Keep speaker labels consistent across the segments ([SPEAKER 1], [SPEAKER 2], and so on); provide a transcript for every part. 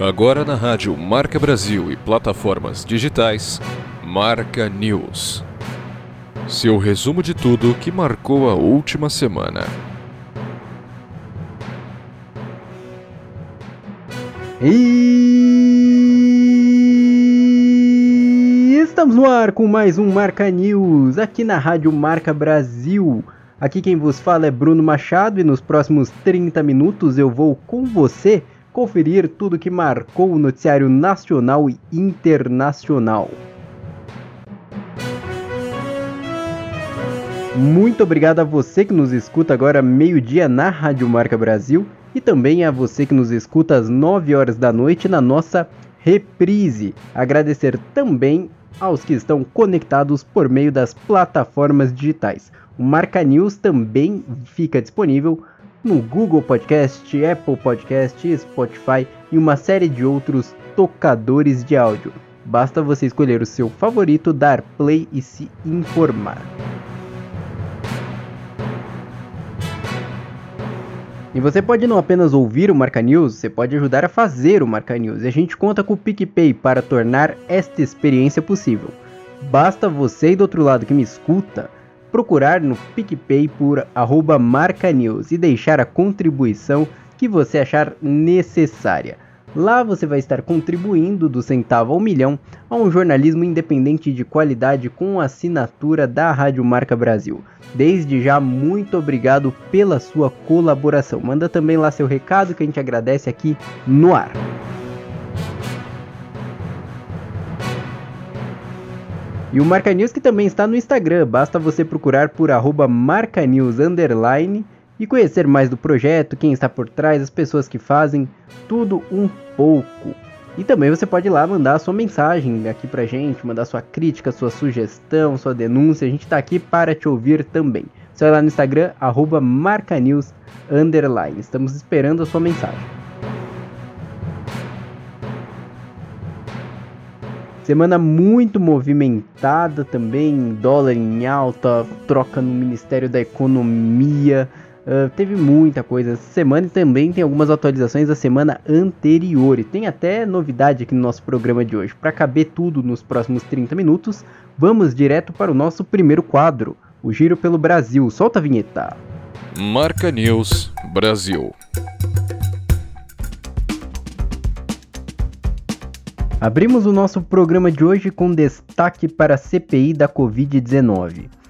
[SPEAKER 1] Agora na rádio Marca Brasil e plataformas digitais, Marca News. Seu resumo de tudo que marcou a última semana.
[SPEAKER 2] E estamos no ar com mais um Marca News aqui na Rádio Marca Brasil. Aqui quem vos fala é Bruno Machado e nos próximos 30 minutos eu vou com você conferir tudo que marcou o noticiário nacional e internacional. Muito obrigado a você que nos escuta agora meio-dia na Rádio Marca Brasil e também a você que nos escuta às 9 horas da noite na nossa reprise. Agradecer também aos que estão conectados por meio das plataformas digitais. O Marca News também fica disponível no Google Podcast, Apple Podcast, Spotify e uma série de outros tocadores de áudio. Basta você escolher o seu favorito, dar play e se informar. E você pode não apenas ouvir o Marca News, você pode ajudar a fazer o Marca News. E a gente conta com o PicPay para tornar esta experiência possível. Basta você e do outro lado que me escuta procurar no PicPay por arroba marcanews e deixar a contribuição que você achar necessária. Lá você vai estar contribuindo do centavo ao milhão a um jornalismo independente de qualidade com assinatura da Rádio Marca Brasil. Desde já, muito obrigado pela sua colaboração. Manda também lá seu recado que a gente agradece aqui no ar. E o Marca News que também está no Instagram, basta você procurar por arroba marcanews e conhecer mais do projeto, quem está por trás, as pessoas que fazem, tudo um pouco. E também você pode ir lá mandar a sua mensagem aqui pra gente, mandar sua crítica, sua sugestão, sua denúncia, a gente está aqui para te ouvir também. Você vai lá no Instagram, arroba marcanews underline. Estamos esperando a sua mensagem. Semana muito movimentada também, dólar em alta, troca no Ministério da Economia. Uh, teve muita coisa essa semana e também tem algumas atualizações da semana anterior. E tem até novidade aqui no nosso programa de hoje. Para caber tudo nos próximos 30 minutos, vamos direto para o nosso primeiro quadro, o Giro pelo Brasil. Solta a vinheta.
[SPEAKER 1] Marca News Brasil.
[SPEAKER 2] Abrimos o nosso programa de hoje com destaque para a CPI da Covid-19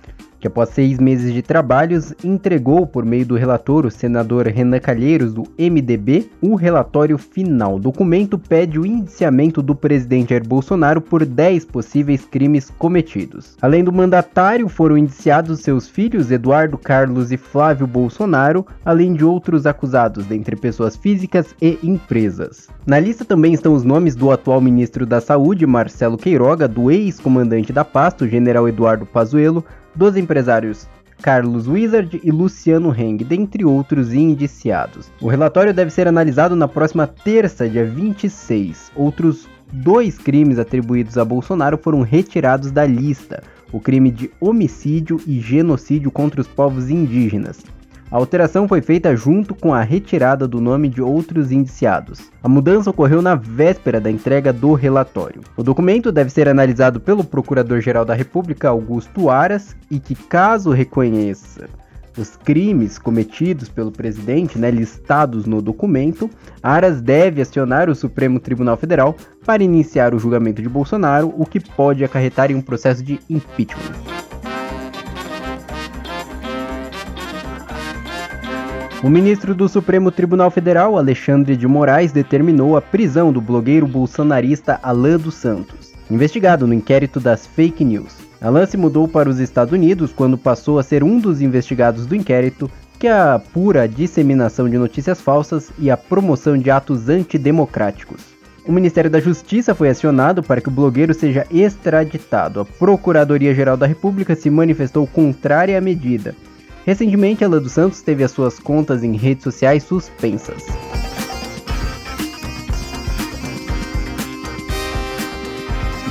[SPEAKER 2] que após seis meses de trabalhos entregou por meio do relator, o senador Renan Calheiros, do MDB, o relatório final. O documento pede o indiciamento do presidente Jair Bolsonaro por 10 possíveis crimes cometidos. Além do mandatário, foram indiciados seus filhos Eduardo Carlos e Flávio Bolsonaro, além de outros acusados, dentre pessoas físicas e empresas. Na lista também estão os nomes do atual ministro da Saúde, Marcelo Queiroga, do ex-comandante da pasta, o general Eduardo Pazuello, dos empresários Carlos Wizard e Luciano Heng, dentre outros indiciados. O relatório deve ser analisado na próxima terça, dia 26. Outros dois crimes atribuídos a Bolsonaro foram retirados da lista: o crime de homicídio e genocídio contra os povos indígenas. A alteração foi feita junto com a retirada do nome de outros indiciados. A mudança ocorreu na véspera da entrega do relatório. O documento deve ser analisado pelo Procurador-Geral da República, Augusto Aras, e que, caso reconheça os crimes cometidos pelo presidente, né, listados no documento, Aras deve acionar o Supremo Tribunal Federal para iniciar o julgamento de Bolsonaro, o que pode acarretar em um processo de impeachment. O ministro do Supremo Tribunal Federal, Alexandre de Moraes, determinou a prisão do blogueiro bolsonarista Alan dos Santos, investigado no inquérito das fake news. Alan se mudou para os Estados Unidos quando passou a ser um dos investigados do inquérito que apura a disseminação de notícias falsas e a promoção de atos antidemocráticos. O Ministério da Justiça foi acionado para que o blogueiro seja extraditado. A Procuradoria-Geral da República se manifestou contrária à medida Recentemente, a Lã dos Santos teve as suas contas em redes sociais suspensas.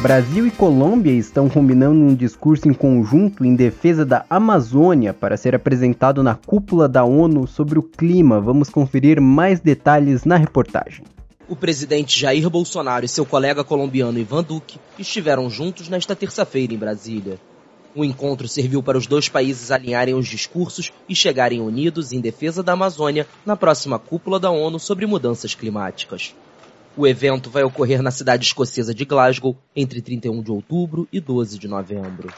[SPEAKER 2] Brasil e Colômbia estão combinando um discurso em conjunto em defesa da Amazônia para ser apresentado na cúpula da ONU sobre o clima. Vamos conferir mais detalhes na reportagem.
[SPEAKER 3] O presidente Jair Bolsonaro e seu colega colombiano Ivan Duque estiveram juntos nesta terça-feira em Brasília. O encontro serviu para os dois países alinharem os discursos e chegarem unidos em defesa da Amazônia na próxima cúpula da ONU sobre mudanças climáticas. O evento vai ocorrer na cidade escocesa de Glasgow entre 31 de outubro e 12 de novembro.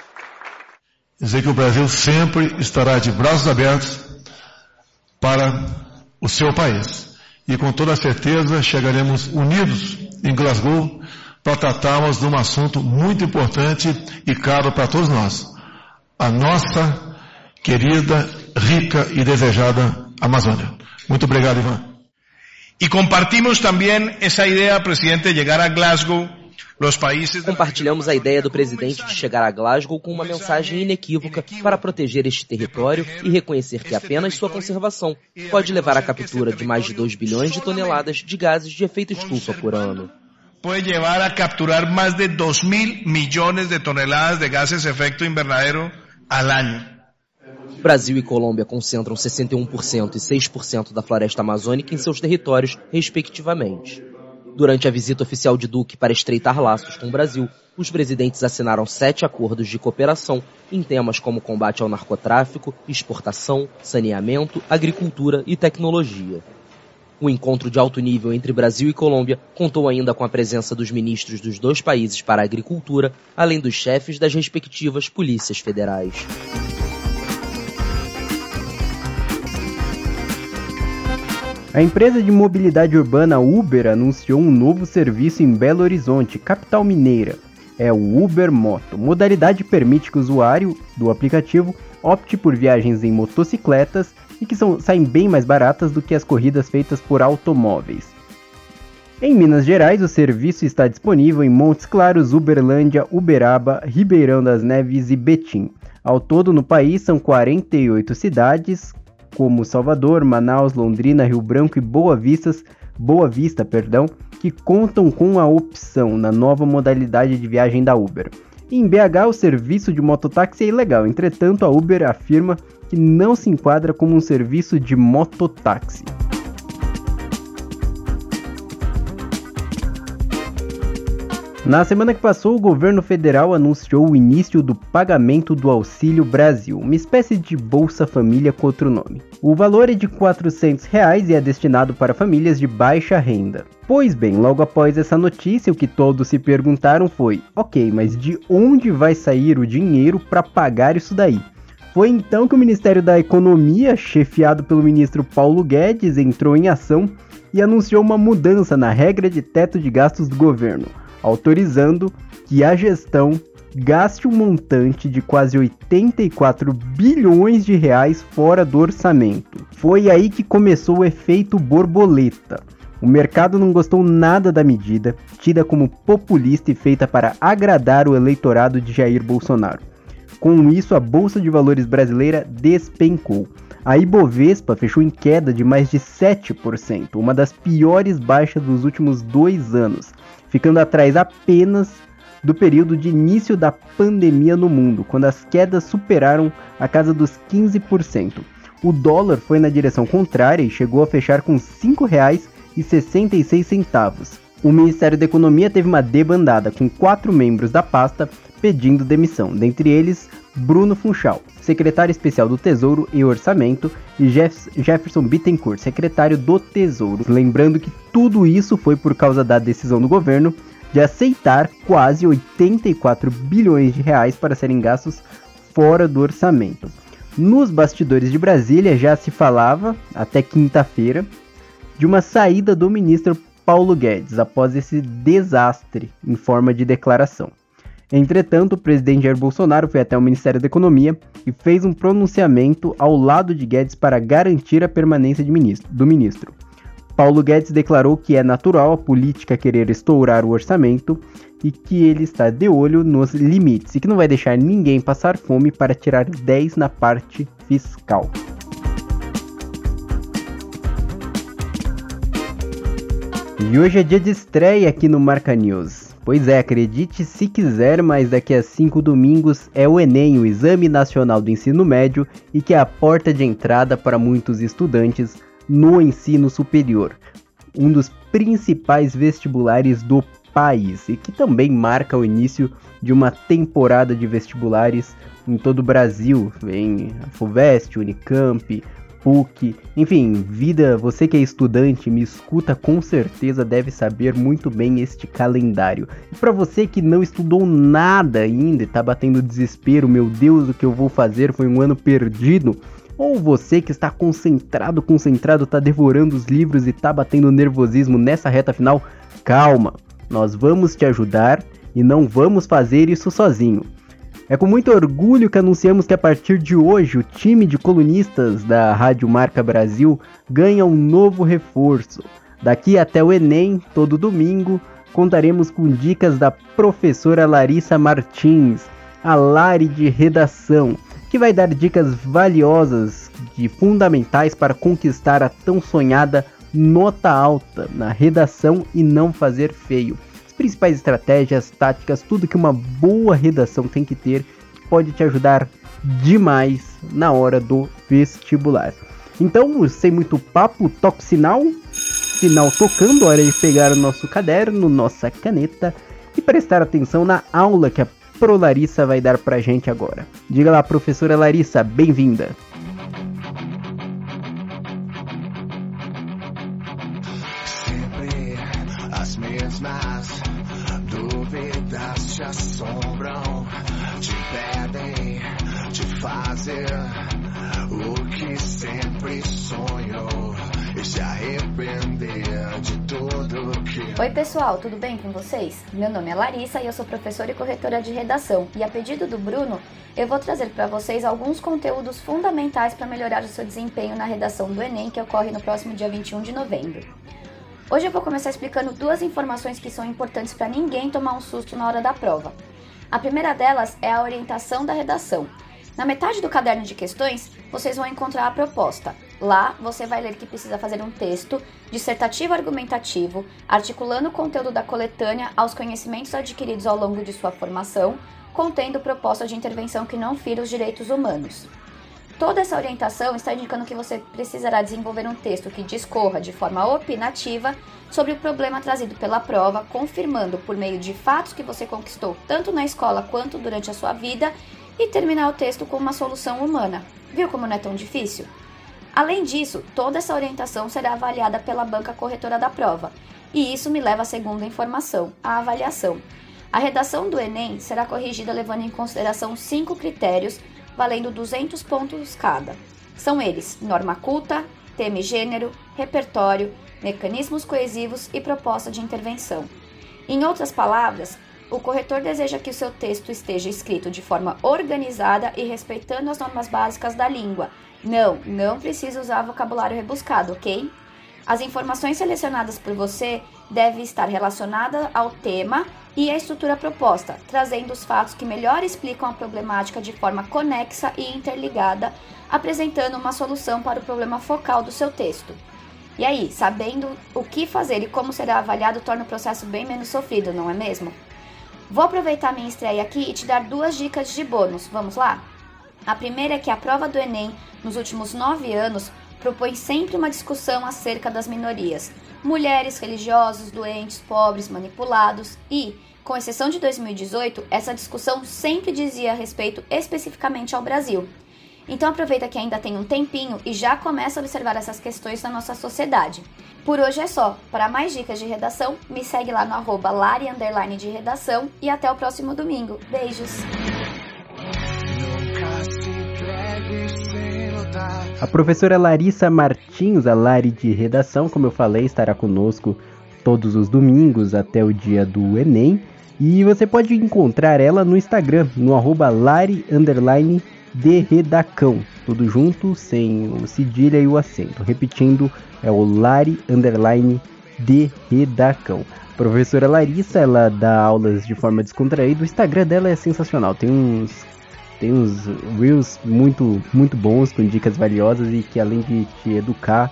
[SPEAKER 4] Dizer que o Brasil sempre estará de braços abertos para o seu país. E com toda certeza chegaremos unidos em Glasgow para tratarmos de um assunto muito importante e caro para todos nós. A nossa querida, rica e desejada Amazônia. Muito obrigado, Ivan.
[SPEAKER 5] E compartimos também essa ideia, presidente, de chegar a Glasgow
[SPEAKER 3] Compartilhamos a ideia do presidente de chegar a Glasgow com uma mensagem inequívoca para proteger este território e reconhecer que apenas sua conservação pode levar à captura de mais de 2 bilhões de toneladas de gases de efeito estufa por ano.
[SPEAKER 5] Pode levar a capturar mais de 2 mil milhões de toneladas de gases de efeito invernadero al ano.
[SPEAKER 3] Brasil e Colômbia concentram 61% e 6% da floresta amazônica em seus territórios, respectivamente. Durante a visita oficial de Duque para estreitar laços com o Brasil, os presidentes assinaram sete acordos de cooperação em temas como combate ao narcotráfico, exportação, saneamento, agricultura e tecnologia. O encontro de alto nível entre Brasil e Colômbia contou ainda com a presença dos ministros dos dois países para a agricultura, além dos chefes das respectivas polícias federais.
[SPEAKER 2] A empresa de mobilidade urbana Uber anunciou um novo serviço em Belo Horizonte, capital mineira. É o Uber Moto. Modalidade permite que o usuário do aplicativo opte por viagens em motocicletas e que são, saem bem mais baratas do que as corridas feitas por automóveis. Em Minas Gerais, o serviço está disponível em Montes Claros, Uberlândia, Uberaba, Ribeirão das Neves e Betim. Ao todo, no país, são 48 cidades, como Salvador, Manaus, Londrina, Rio Branco e Boa, Vistas, Boa Vista, perdão, que contam com a opção na nova modalidade de viagem da Uber. Em BH, o serviço de mototáxi é ilegal, entretanto, a Uber afirma que não se enquadra como um serviço de mototáxi. Na semana que passou, o governo federal anunciou o início do pagamento do Auxílio Brasil, uma espécie de Bolsa Família com outro nome. O valor é de 400 reais e é destinado para famílias de baixa renda. Pois bem, logo após essa notícia, o que todos se perguntaram foi: ok, mas de onde vai sair o dinheiro para pagar isso daí? Foi então que o Ministério da Economia, chefiado pelo ministro Paulo Guedes, entrou em ação e anunciou uma mudança na regra de teto de gastos do governo autorizando que a gestão gaste um montante de quase 84 bilhões de reais fora do orçamento. Foi aí que começou o efeito borboleta. O mercado não gostou nada da medida, tida como populista e feita para agradar o eleitorado de Jair Bolsonaro. Com isso, a bolsa de valores brasileira despencou. A Ibovespa fechou em queda de mais de 7%, uma das piores baixas dos últimos dois anos, ficando atrás apenas do período de início da pandemia no mundo, quando as quedas superaram a casa dos 15%. O dólar foi na direção contrária e chegou a fechar com R$ 5,66. O Ministério da Economia teve uma debandada com quatro membros da pasta pedindo demissão, dentre eles Bruno Funchal, secretário especial do Tesouro e Orçamento, e Jeff Jefferson Bittencourt, secretário do Tesouro. Lembrando que tudo isso foi por causa da decisão do governo de aceitar quase 84 bilhões de reais para serem gastos fora do orçamento. Nos bastidores de Brasília já se falava, até quinta-feira, de uma saída do ministro Paulo Guedes após esse desastre em forma de declaração. Entretanto, o presidente Jair Bolsonaro foi até o Ministério da Economia e fez um pronunciamento ao lado de Guedes para garantir a permanência ministro, do ministro. Paulo Guedes declarou que é natural a política querer estourar o orçamento e que ele está de olho nos limites e que não vai deixar ninguém passar fome para tirar 10 na parte fiscal. E hoje é dia de estreia aqui no Marca News. Pois é, acredite se quiser, mas daqui a cinco domingos é o Enem, o Exame Nacional do Ensino Médio, e que é a porta de entrada para muitos estudantes no ensino superior. Um dos principais vestibulares do país e que também marca o início de uma temporada de vestibulares em todo o Brasil. Vem a FUVEST, Unicamp, PUC, enfim, vida, você que é estudante, me escuta com certeza deve saber muito bem este calendário. E para você que não estudou nada ainda e tá batendo desespero, meu Deus, o que eu vou fazer foi um ano perdido. Ou você que está concentrado, concentrado, tá devorando os livros e tá batendo nervosismo nessa reta final, calma, nós vamos te ajudar e não vamos fazer isso sozinho. É com muito orgulho que anunciamos que a partir de hoje o time de colunistas da Rádio Marca Brasil ganha um novo reforço. Daqui até o Enem, todo domingo, contaremos com dicas da professora Larissa Martins, a Lari de Redação, que vai dar dicas valiosas e fundamentais para conquistar a tão sonhada nota alta na redação e não fazer feio principais estratégias, táticas, tudo que uma boa redação tem que ter, pode te ajudar demais na hora do vestibular. Então, sem muito papo, toque sinal, sinal tocando, hora de pegar o nosso caderno, nossa caneta e prestar atenção na aula que a Pro Larissa vai dar pra gente agora. Diga lá, professora Larissa, bem-vinda.
[SPEAKER 6] Oi, pessoal, tudo bem com vocês? Meu nome é Larissa e eu sou professora e corretora de redação. E a pedido do Bruno, eu vou trazer para vocês alguns conteúdos fundamentais para melhorar o seu desempenho na redação do Enem, que ocorre no próximo dia 21 de novembro. Hoje eu vou começar explicando duas informações que são importantes para ninguém tomar um susto na hora da prova. A primeira delas é a orientação da redação. Na metade do caderno de questões, vocês vão encontrar a proposta. Lá, você vai ler que precisa fazer um texto dissertativo argumentativo, articulando o conteúdo da coletânea aos conhecimentos adquiridos ao longo de sua formação, contendo proposta de intervenção que não fira os direitos humanos. Toda essa orientação está indicando que você precisará desenvolver um texto que discorra de forma opinativa sobre o problema trazido pela prova, confirmando por meio de fatos que você conquistou tanto na escola quanto durante a sua vida e terminar o texto com uma solução humana. Viu como não é tão difícil? Além disso, toda essa orientação será avaliada pela banca corretora da prova. E isso me leva à segunda informação, a avaliação. A redação do Enem será corrigida levando em consideração cinco critérios valendo 200 pontos cada. São eles: norma culta, tema e gênero, repertório, mecanismos coesivos e proposta de intervenção. Em outras palavras, o corretor deseja que o seu texto esteja escrito de forma organizada e respeitando as normas básicas da língua. Não, não precisa usar vocabulário rebuscado, ok? As informações selecionadas por você devem estar relacionadas ao tema e a estrutura proposta, trazendo os fatos que melhor explicam a problemática de forma conexa e interligada, apresentando uma solução para o problema focal do seu texto. E aí, sabendo o que fazer e como será avaliado torna o processo bem menos sofrido, não é mesmo? Vou aproveitar minha estreia aqui e te dar duas dicas de bônus, vamos lá? A primeira é que a prova do Enem, nos últimos nove anos, propõe sempre uma discussão acerca das minorias, mulheres, religiosos, doentes, pobres, manipulados e, com exceção de 2018, essa discussão sempre dizia respeito especificamente ao Brasil. Então aproveita que ainda tem um tempinho e já começa a observar essas questões na nossa sociedade. Por hoje é só. Para mais dicas de redação, me segue lá no arroba lari, de redação e até o próximo domingo. Beijos!
[SPEAKER 2] A professora Larissa Martins, a Lari de redação, como eu falei, estará conosco todos os domingos até o dia do Enem. E você pode encontrar ela no Instagram, no arroba Lari de Redacão. Tudo junto, sem o cedilha e o acento. Repetindo, é o Lari de Redacão. professora Larissa, ela dá aulas de forma descontraída. O Instagram dela é sensacional. Tem uns tem uns reels muito, muito bons, com dicas valiosas e que além de te educar,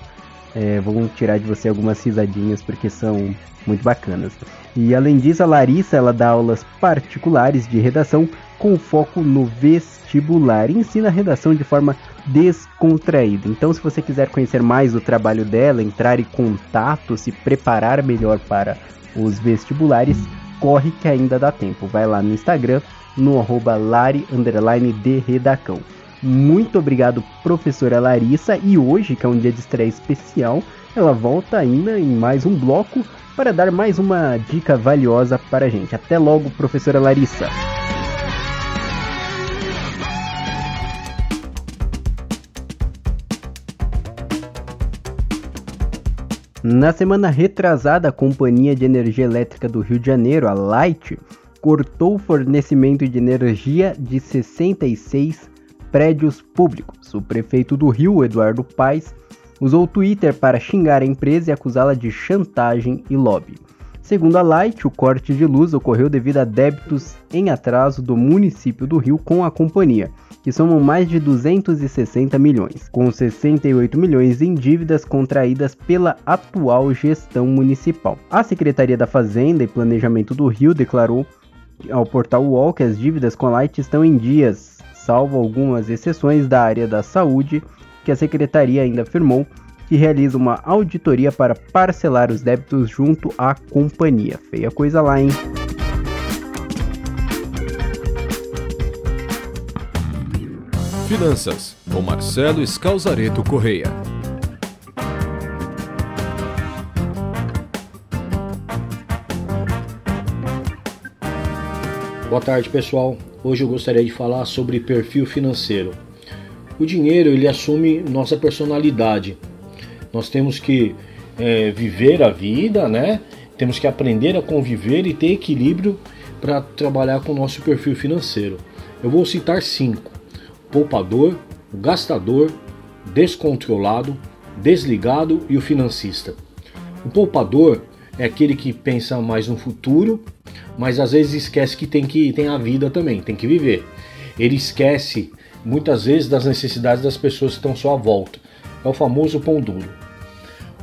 [SPEAKER 2] é, vão tirar de você algumas risadinhas porque são muito bacanas. E além disso, a Larissa ela dá aulas particulares de redação com foco no vestibular e ensina a redação de forma descontraída. Então, se você quiser conhecer mais do trabalho dela, entrar em contato, se preparar melhor para os vestibulares, corre que ainda dá tempo. Vai lá no Instagram, no arroba lari, redacão. Muito obrigado, professora Larissa. E hoje, que é um dia de estreia especial, ela volta ainda em mais um bloco para dar mais uma dica valiosa para a gente. Até logo, professora Larissa. Na semana retrasada, a Companhia de Energia Elétrica do Rio de Janeiro, a Light, cortou o fornecimento de energia de 66 prédios públicos. O prefeito do Rio, Eduardo Paes, usou o Twitter para xingar a empresa e acusá-la de chantagem e lobby. Segundo a Light, o corte de luz ocorreu devido a débitos em atraso do município do Rio com a companhia, que somam mais de 260 milhões, com 68 milhões em dívidas contraídas pela atual gestão municipal. A Secretaria da Fazenda e Planejamento do Rio declarou ao portal UOL que as dívidas com a Light estão em dias, salvo algumas exceções da área da saúde, que a secretaria ainda afirmou que realiza uma auditoria para parcelar os débitos junto à companhia. Feia coisa lá, hein?
[SPEAKER 1] Finanças, com Marcelo Escalzareto Correia.
[SPEAKER 7] Boa tarde, pessoal. Hoje eu gostaria de falar sobre perfil financeiro. O dinheiro ele assume nossa personalidade. Nós temos que é, viver a vida, né? Temos que aprender a conviver e ter equilíbrio para trabalhar com o nosso perfil financeiro. Eu vou citar cinco poupador, o gastador, descontrolado, desligado e o financista. O poupador é aquele que pensa mais no futuro, mas às vezes esquece que tem que tem a vida também, tem que viver. Ele esquece muitas vezes das necessidades das pessoas que estão à sua volta. É o famoso pão duro.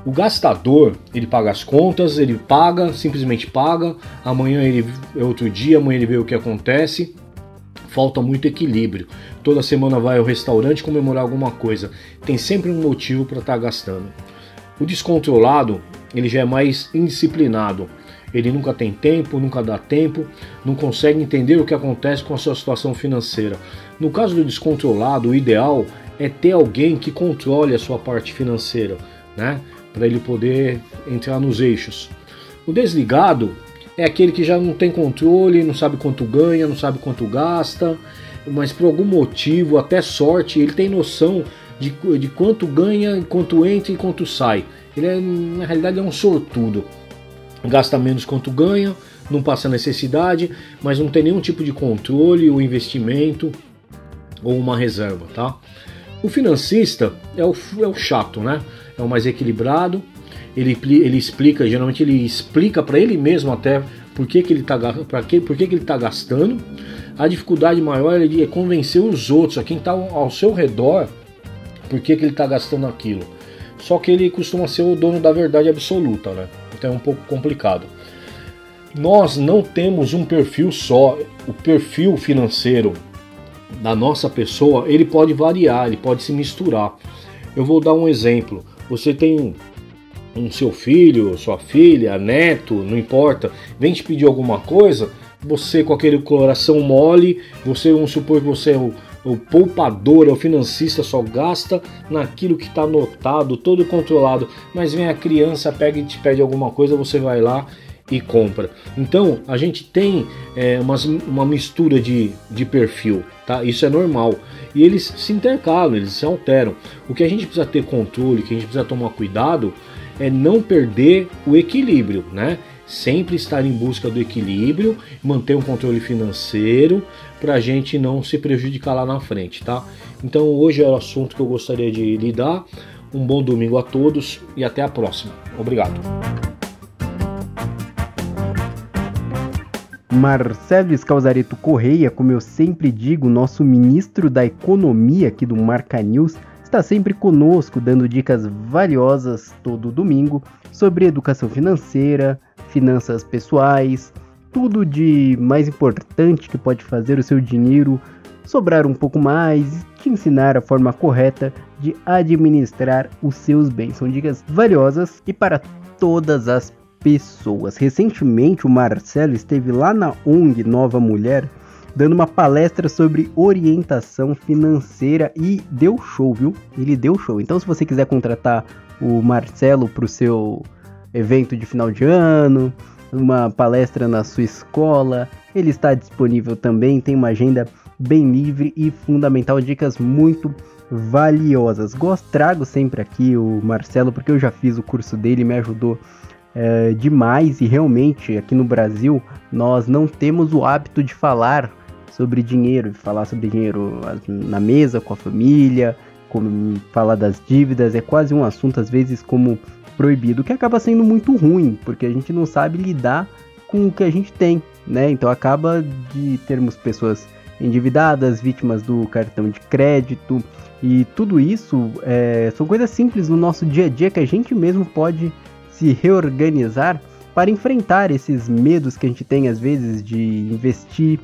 [SPEAKER 7] O gastador, ele paga as contas, ele paga, simplesmente paga. Amanhã ele é outro dia, amanhã ele vê o que acontece falta muito equilíbrio. Toda semana vai ao restaurante comemorar alguma coisa. Tem sempre um motivo para estar tá gastando. O descontrolado, ele já é mais indisciplinado. Ele nunca tem tempo, nunca dá tempo, não consegue entender o que acontece com a sua situação financeira. No caso do descontrolado, o ideal é ter alguém que controle a sua parte financeira, né? Para ele poder entrar nos eixos. O desligado, é aquele que já não tem controle, não sabe quanto ganha, não sabe quanto gasta, mas por algum motivo, até sorte, ele tem noção de, de quanto ganha, quanto entra e quanto sai. Ele é, na realidade é um sortudo. Gasta menos quanto ganha, não passa necessidade, mas não tem nenhum tipo de controle ou investimento ou uma reserva, tá? O financista é o, é o chato, né? É o mais equilibrado, ele, ele explica, geralmente ele explica para ele mesmo até por que, que ele está que, por que, que ele tá gastando. A dificuldade maior é convencer os outros, a quem está ao seu redor, por que, que ele está gastando aquilo. Só que ele costuma ser o dono da verdade absoluta, né? Então é um pouco complicado. Nós não temos um perfil só. O perfil financeiro da nossa pessoa ele pode variar, ele pode se misturar. Eu vou dar um exemplo. Você tem um seu filho, sua filha, neto, não importa, vem te pedir alguma coisa, você com aquele coração mole, você, vamos supor que você é o, o poupador, é o financista, só gasta naquilo que está anotado, todo controlado, mas vem a criança, pega e te pede alguma coisa, você vai lá e compra. Então a gente tem é, uma, uma mistura de, de perfil, tá? Isso é normal. E eles se intercalam, eles se alteram. O que a gente precisa ter controle, que a gente precisa tomar cuidado é não perder o equilíbrio, né? Sempre estar em busca do equilíbrio, manter um controle financeiro para a gente não se prejudicar lá na frente, tá? Então hoje é o assunto que eu gostaria de lidar. Um bom domingo a todos e até a próxima. Obrigado.
[SPEAKER 2] Marcelo Escalzareto Correia, como eu sempre digo, nosso ministro da Economia aqui do Marca News, está sempre conosco, dando dicas valiosas todo domingo sobre educação financeira, finanças pessoais, tudo de mais importante que pode fazer o seu dinheiro sobrar um pouco mais, te ensinar a forma correta de administrar os seus bens. São dicas valiosas e para todas as pessoas. Recentemente o Marcelo esteve lá na ONG Nova Mulher dando uma palestra sobre orientação financeira e deu show, viu? Ele deu show. Então se você quiser contratar o Marcelo para o seu evento de final de ano, uma palestra na sua escola, ele está disponível também, tem uma agenda bem livre e fundamental, dicas muito valiosas. Gosto, trago sempre aqui o Marcelo, porque eu já fiz o curso dele, me ajudou é, demais e realmente aqui no Brasil nós não temos o hábito de falar sobre dinheiro, falar sobre dinheiro na mesa com a família, como falar das dívidas, é quase um assunto às vezes como proibido, que acaba sendo muito ruim, porque a gente não sabe lidar com o que a gente tem, né? Então acaba de termos pessoas endividadas, vítimas do cartão de crédito e tudo isso é, são coisas simples no nosso dia a dia que a gente mesmo pode se reorganizar para enfrentar esses medos que a gente tem às vezes de investir,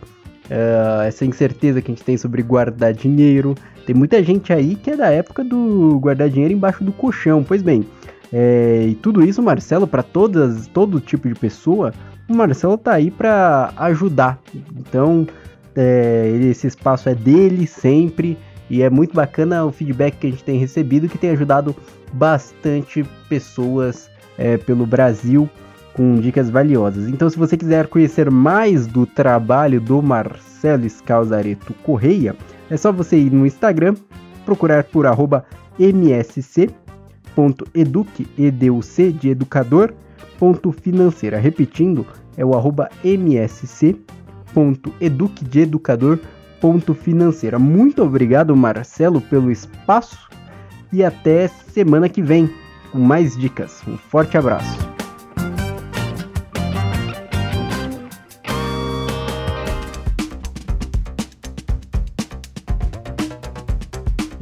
[SPEAKER 2] uh, essa incerteza que a gente tem sobre guardar dinheiro. Tem muita gente aí que é da época do guardar dinheiro embaixo do colchão. Pois bem, é, e tudo isso, Marcelo, para todas, todo tipo de pessoa, o Marcelo tá aí para ajudar. Então, é, esse espaço é dele sempre e é muito bacana o feedback que a gente tem recebido que tem ajudado bastante pessoas é, pelo Brasil com dicas valiosas. Então, se você quiser conhecer mais do trabalho do Marcelo Scalzareto Correia, é só você ir no Instagram, procurar por arroba msc.educ, educ de educador, ponto financeira. Repetindo, é o arroba msc eduque de educador financeira. Muito obrigado, Marcelo, pelo espaço e até semana que vem com mais dicas. Um forte abraço.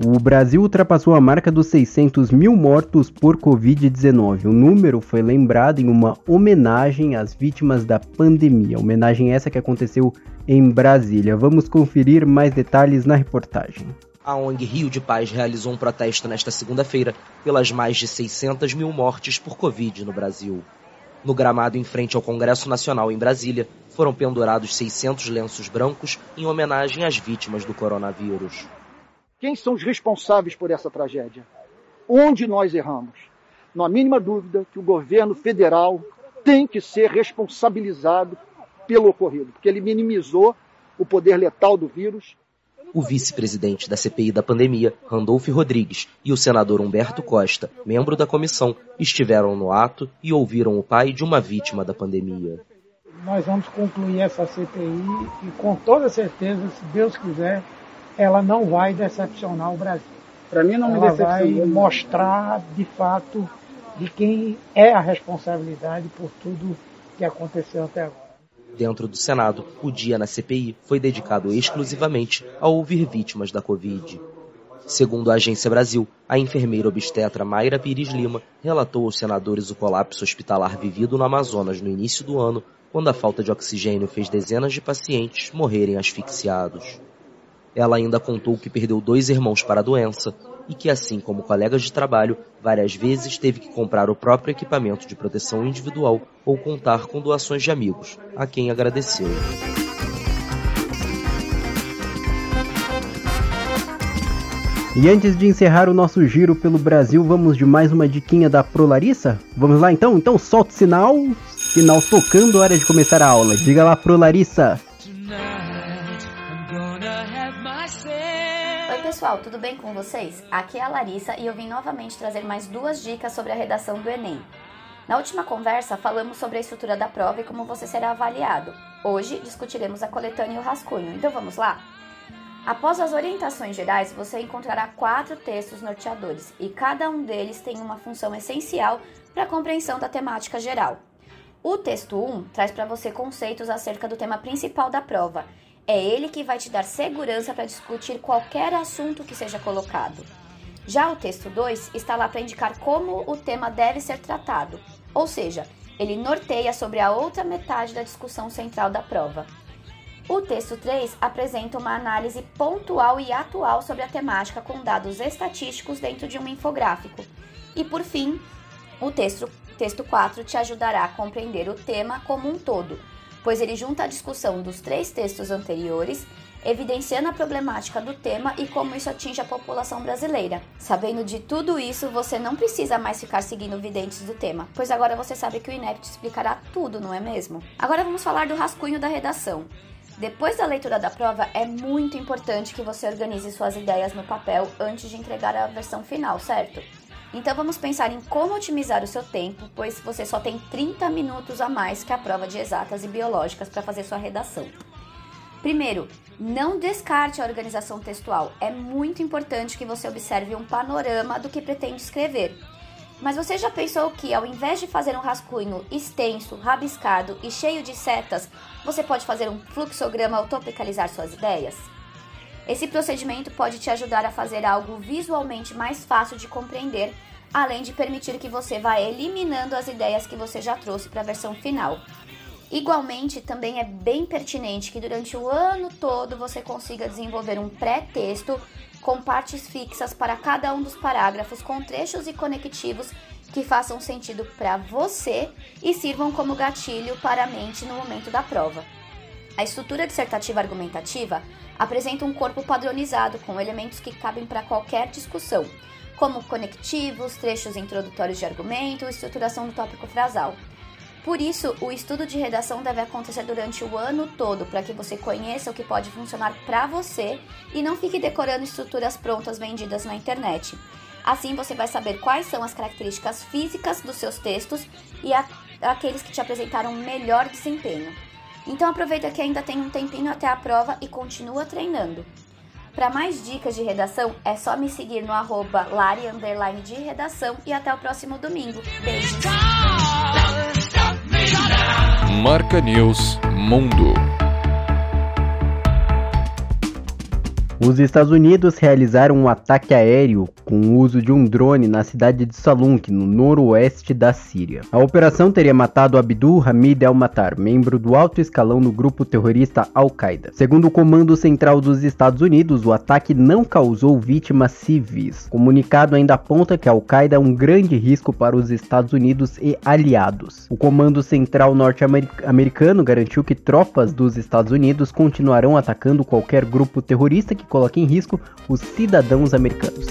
[SPEAKER 2] O Brasil ultrapassou a marca dos 600 mil mortos por Covid-19. O número foi lembrado em uma homenagem às vítimas da pandemia. Homenagem essa que aconteceu em Brasília. Vamos conferir mais detalhes na reportagem.
[SPEAKER 3] A ONG Rio de Paz realizou um protesto nesta segunda-feira pelas mais de 600 mil mortes por Covid no Brasil. No gramado em frente ao Congresso Nacional em Brasília, foram pendurados 600 lenços brancos em homenagem às vítimas do coronavírus.
[SPEAKER 8] Quem são os responsáveis por essa tragédia? Onde nós erramos? Não há mínima dúvida que o governo federal tem que ser responsabilizado pelo ocorrido, porque ele minimizou o poder letal do vírus.
[SPEAKER 3] O vice-presidente da CPI da pandemia, Randolph Rodrigues, e o senador Humberto Costa, membro da comissão, estiveram no ato e ouviram o pai de uma vítima da pandemia.
[SPEAKER 9] Nós vamos concluir essa CPI e, com toda certeza, se Deus quiser, ela não vai decepcionar o Brasil.
[SPEAKER 8] Para mim não
[SPEAKER 9] ela
[SPEAKER 8] me decepciona.
[SPEAKER 9] vai mostrar de fato de quem é a responsabilidade por tudo que aconteceu até agora.
[SPEAKER 3] Dentro do Senado, o dia na CPI foi dedicado exclusivamente a ouvir vítimas da Covid. Segundo a Agência Brasil, a enfermeira obstetra Mayra Pires Lima relatou aos senadores o colapso hospitalar vivido no Amazonas no início do ano, quando a falta de oxigênio fez dezenas de pacientes morrerem asfixiados. Ela ainda contou que perdeu dois irmãos para a doença e que, assim como colegas de trabalho, várias vezes teve que comprar o próprio equipamento de proteção individual ou contar com doações de amigos, a quem agradeceu.
[SPEAKER 2] E antes de encerrar o nosso giro pelo Brasil, vamos de mais uma diquinha da Pro Larissa? Vamos lá então? Então solta o sinal. Sinal tocando, hora de começar a aula. Diga lá, Pro
[SPEAKER 6] pessoal, tudo bem com vocês? Aqui é a Larissa e eu vim novamente trazer mais duas dicas sobre a redação do Enem. Na última conversa, falamos sobre a estrutura da prova e como você será avaliado. Hoje, discutiremos a coletânea e o rascunho, então vamos lá? Após as orientações gerais, você encontrará quatro textos norteadores e cada um deles tem uma função essencial para a compreensão da temática geral. O texto 1 traz para você conceitos acerca do tema principal da prova é ele que vai te dar segurança para discutir qualquer assunto que seja colocado. Já o texto 2 está lá para indicar como o tema deve ser tratado, ou seja, ele norteia sobre a outra metade da discussão central da prova. O texto 3 apresenta uma análise pontual e atual sobre a temática com dados estatísticos dentro de um infográfico. E por fim, o texto, texto 4 te ajudará a compreender o tema como um todo, pois ele junta a discussão dos três textos anteriores, evidenciando a problemática do tema e como isso atinge a população brasileira. Sabendo de tudo isso, você não precisa mais ficar seguindo videntes do tema, pois agora você sabe que o INEP explicará tudo, não é mesmo? Agora vamos falar do rascunho da redação. Depois da leitura da prova, é muito importante que você organize suas ideias no papel antes de entregar a versão final, certo? Então vamos pensar em como otimizar o seu tempo, pois você só tem 30 minutos a mais que a prova de exatas e biológicas para fazer sua redação. Primeiro, não descarte a organização textual. É muito importante que você observe um panorama do que pretende escrever. Mas você já pensou que, ao invés de fazer um rascunho extenso, rabiscado e cheio de setas, você pode fazer um fluxograma ao topicalizar suas ideias? Esse procedimento pode te ajudar a fazer algo visualmente mais fácil de compreender, além de permitir que você vá eliminando as ideias que você já trouxe para a versão final. Igualmente, também é bem pertinente que durante o ano todo você consiga desenvolver um pré-texto com partes fixas para cada um dos parágrafos, com trechos e conectivos que façam sentido para você e sirvam como gatilho para a mente no momento da prova. A estrutura dissertativa argumentativa apresenta um corpo padronizado com elementos que cabem para qualquer discussão, como conectivos, trechos introdutórios de argumento estruturação do tópico frasal. Por isso, o estudo de redação deve acontecer durante o ano todo, para que você conheça o que pode funcionar para você e não fique decorando estruturas prontas vendidas na internet. Assim, você vai saber quais são as características físicas dos seus textos e a, aqueles que te apresentaram melhor desempenho. Então aproveita que ainda tem um tempinho até a prova e continua treinando. Para mais dicas de redação, é só me seguir no arroba Lari de redação e até o próximo domingo. Beijos!
[SPEAKER 1] Marca News Mundo.
[SPEAKER 2] Os Estados Unidos realizaram um ataque aéreo com o uso de um drone na cidade de Salunk, no noroeste da Síria. A operação teria matado Abdul Hamid el-Matar, membro do alto escalão do grupo terrorista Al-Qaeda. Segundo o Comando Central dos Estados Unidos, o ataque não causou vítimas civis. O comunicado ainda aponta que Al-Qaeda é um grande risco para os Estados Unidos e aliados. O Comando Central norte-americano garantiu que tropas dos Estados Unidos continuarão atacando qualquer grupo terrorista que coloque em risco os cidadãos americanos.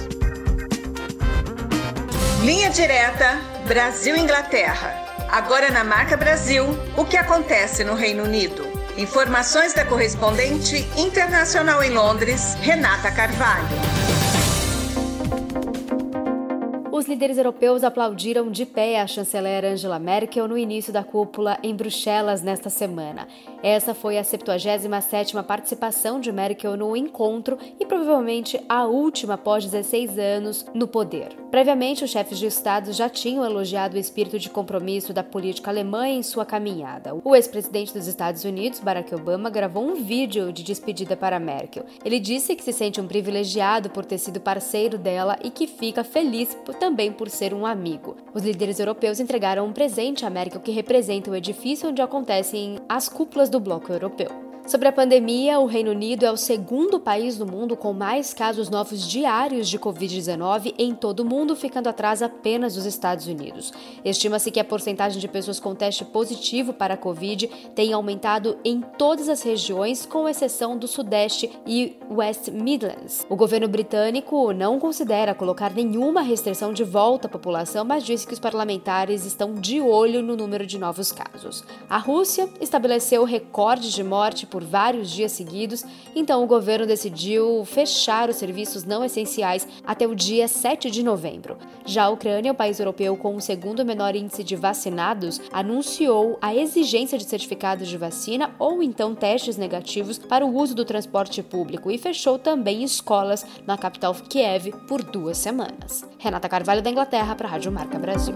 [SPEAKER 10] Linha direta Brasil-Inglaterra. Agora na marca Brasil, o que acontece no Reino Unido? Informações da correspondente internacional em Londres, Renata Carvalho.
[SPEAKER 11] Os líderes europeus aplaudiram de pé a chanceler Angela Merkel no início da cúpula em Bruxelas nesta semana. Essa foi a 77ª participação de Merkel no encontro e provavelmente a última após 16 anos no poder. Previamente, os chefes de Estado já tinham elogiado o espírito de compromisso da política alemã em sua caminhada. O ex-presidente dos Estados Unidos, Barack Obama, gravou um vídeo de despedida para Merkel. Ele disse que se sente um privilegiado por ter sido parceiro dela e que fica feliz por também por ser um amigo. Os líderes europeus entregaram um presente à Merkel que representa o edifício onde acontecem as cúpulas do bloco europeu. Sobre a pandemia, o Reino Unido é o segundo país do mundo com mais casos novos diários de Covid-19 em todo o mundo, ficando atrás apenas dos Estados Unidos. Estima-se que a porcentagem de pessoas com teste positivo para a Covid tem aumentado em todas as regiões, com exceção do Sudeste e West Midlands. O governo britânico não considera colocar nenhuma restrição de volta à população, mas disse que os parlamentares estão de olho no número de novos casos. A Rússia estabeleceu recorde de morte por vários dias seguidos, então o governo decidiu fechar os serviços não essenciais até o dia 7 de novembro. Já a Ucrânia, o país europeu com o segundo menor índice de vacinados, anunciou a exigência de certificados de vacina ou então testes negativos para o uso do transporte público e fechou também escolas na capital Kiev por duas semanas. Renata Carvalho da Inglaterra para a Rádio Marca Brasil.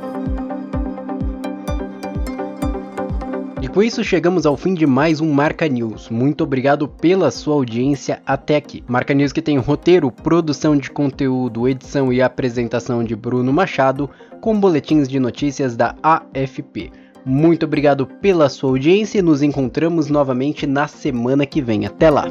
[SPEAKER 2] E com isso chegamos ao fim de mais um Marca News. Muito obrigado pela sua audiência até aqui. Marca News que tem roteiro, produção de conteúdo, edição e apresentação de Bruno Machado, com boletins de notícias da AFP. Muito obrigado pela sua audiência e nos encontramos novamente na semana que vem. Até lá!